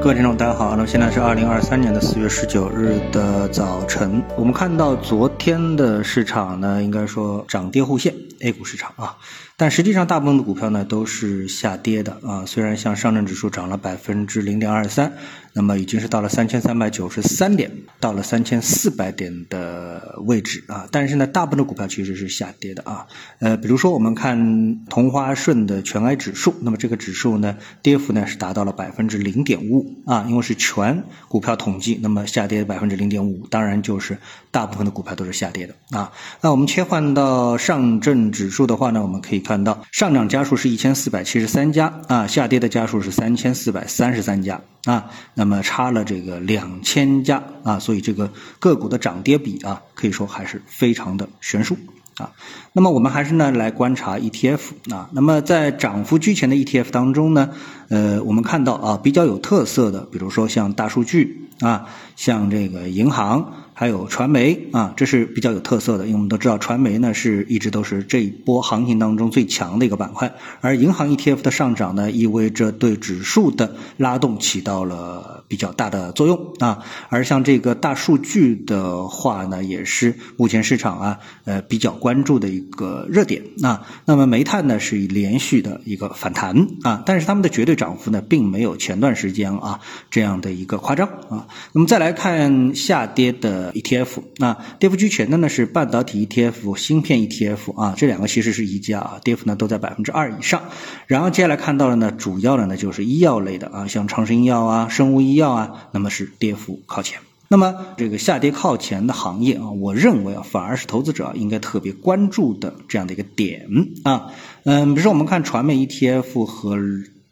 各位听众，大家好。那么现在是二零二三年的四月十九日的早晨。我们看到昨天的市场呢，应该说涨跌互现，A 股市场啊。但实际上，大部分的股票呢都是下跌的啊。虽然像上证指数涨了百分之零点二三，那么已经是到了三千三百九十三点，到了三千四百点的位置啊。但是呢，大部分的股票其实是下跌的啊。呃，比如说我们看同花顺的全 A 指数，那么这个指数呢，跌幅呢是达到了百分之零点五啊。因为是全股票统计，那么下跌百分之零点五，当然就是大部分的股票都是下跌的啊。那我们切换到上证指数的话呢，我们可以。看到上涨家数是一千四百七十三家啊，下跌的家数是三千四百三十三家啊，那么差了这个两千家啊，所以这个个股的涨跌比啊，可以说还是非常的悬殊啊。那么我们还是呢来观察 ETF 啊，那么在涨幅居前的 ETF 当中呢，呃，我们看到啊比较有特色的，比如说像大数据啊，像这个银行。还有传媒啊，这是比较有特色的，因为我们都知道传媒呢是一直都是这一波行情当中最强的一个板块，而银行 ETF 的上涨呢，意味着对指数的拉动起到了比较大的作用啊。而像这个大数据的话呢，也是目前市场啊呃比较关注的一个热点啊。那么煤炭呢是以连续的一个反弹啊，但是它们的绝对涨幅呢并没有前段时间啊这样的一个夸张啊。那么再来看下跌的。ETF 那跌幅居前的呢是半导体 ETF、芯片 ETF 啊，这两个其实是一家啊，跌幅呢都在百分之二以上。然后接下来看到的呢，主要的呢就是医药类的啊，像长生医药啊、生物医药啊，那么是跌幅靠前。那么这个下跌靠前的行业啊，我认为啊，反而是投资者应该特别关注的这样的一个点啊。嗯，比如说我们看传媒 ETF 和。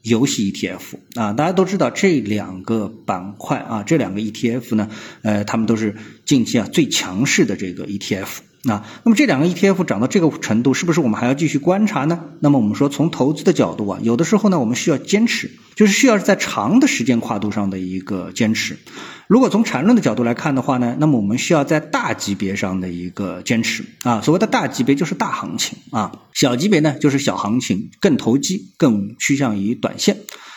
游戏 ETF 啊，大家都知道这两个板块啊，这两个 ETF 呢，呃，他们都是近期啊最强势的这个 ETF。那那么这两个 ETF 涨到这个程度，是不是我们还要继续观察呢？那么我们说从投资的角度啊，有的时候呢，我们需要坚持，就是需要在长的时间跨度上的一个坚持。如果从缠论的角度来看的话呢，那么我们需要在大级别上的一个坚持啊。所谓的大级别就是大行情啊，小级别呢就是小行情，更投机，更趋向于短线。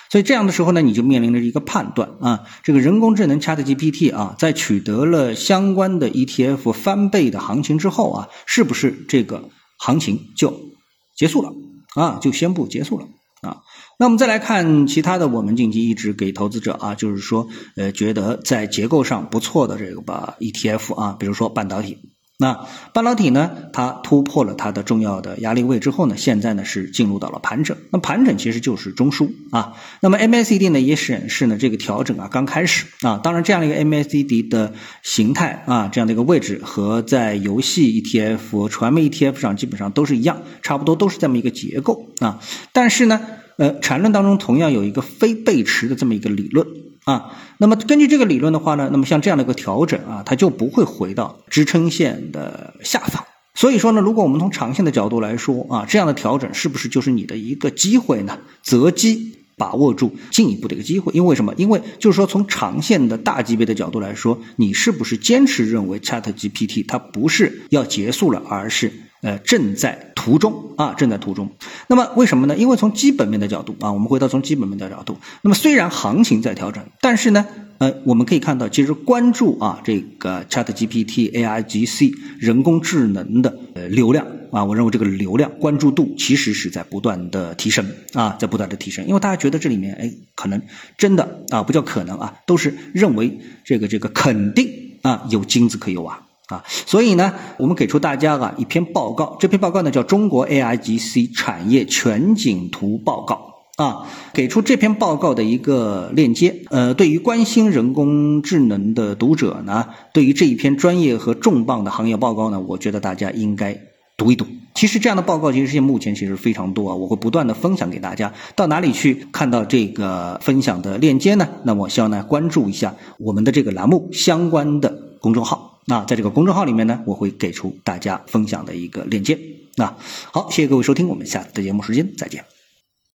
所以这样的时候呢，你就面临着一个判断啊，这个人工智能 ChatGPT 啊，在取得了相关的 ETF 翻倍的行情之后啊，是不是这个行情就结束了啊？就宣布结束了啊？那我们再来看其他的，我们近期一直给投资者啊，就是说呃，觉得在结构上不错的这个吧 ETF 啊，比如说半导体。那半导体呢？它突破了它的重要的压力位之后呢，现在呢是进入到了盘整。那盘整其实就是中枢啊。那么 MACD 呢也显示呢这个调整啊刚开始啊。当然这样的一个 MACD 的形态啊，这样的一个位置和在游戏 ETF、传媒 ETF 上基本上都是一样，差不多都是这么一个结构啊。但是呢，呃，缠论当中同样有一个非背驰的这么一个理论。啊，那么根据这个理论的话呢，那么像这样的一个调整啊，它就不会回到支撑线的下方。所以说呢，如果我们从长线的角度来说啊，这样的调整是不是就是你的一个机会呢？择机把握住进一步的一个机会，因为什么？因为就是说从长线的大级别的角度来说，你是不是坚持认为 Chat GPT 它不是要结束了，而是？呃，正在途中啊，正在途中。那么为什么呢？因为从基本面的角度啊，我们回到从基本面的角度。那么虽然行情在调整，但是呢，呃，我们可以看到，其实关注啊这个 Chat GPT A I G C 人工智能的呃流量啊，我认为这个流量关注度其实是在不断的提升啊，在不断的提升。因为大家觉得这里面哎，可能真的啊，不叫可能啊，都是认为这个这个肯定啊有金子可以挖。啊，所以呢，我们给出大家啊一篇报告，这篇报告呢叫《中国 A I G C 产业全景图报告》啊，给出这篇报告的一个链接。呃，对于关心人工智能的读者呢，对于这一篇专业和重磅的行业报告呢，我觉得大家应该读一读。其实这样的报告，其实现目前其实非常多啊，我会不断的分享给大家。到哪里去看到这个分享的链接呢？那么希望呢关注一下我们的这个栏目相关的公众号。那在这个公众号里面呢，我会给出大家分享的一个链接。那好，谢谢各位收听，我们下次的节目时间再见。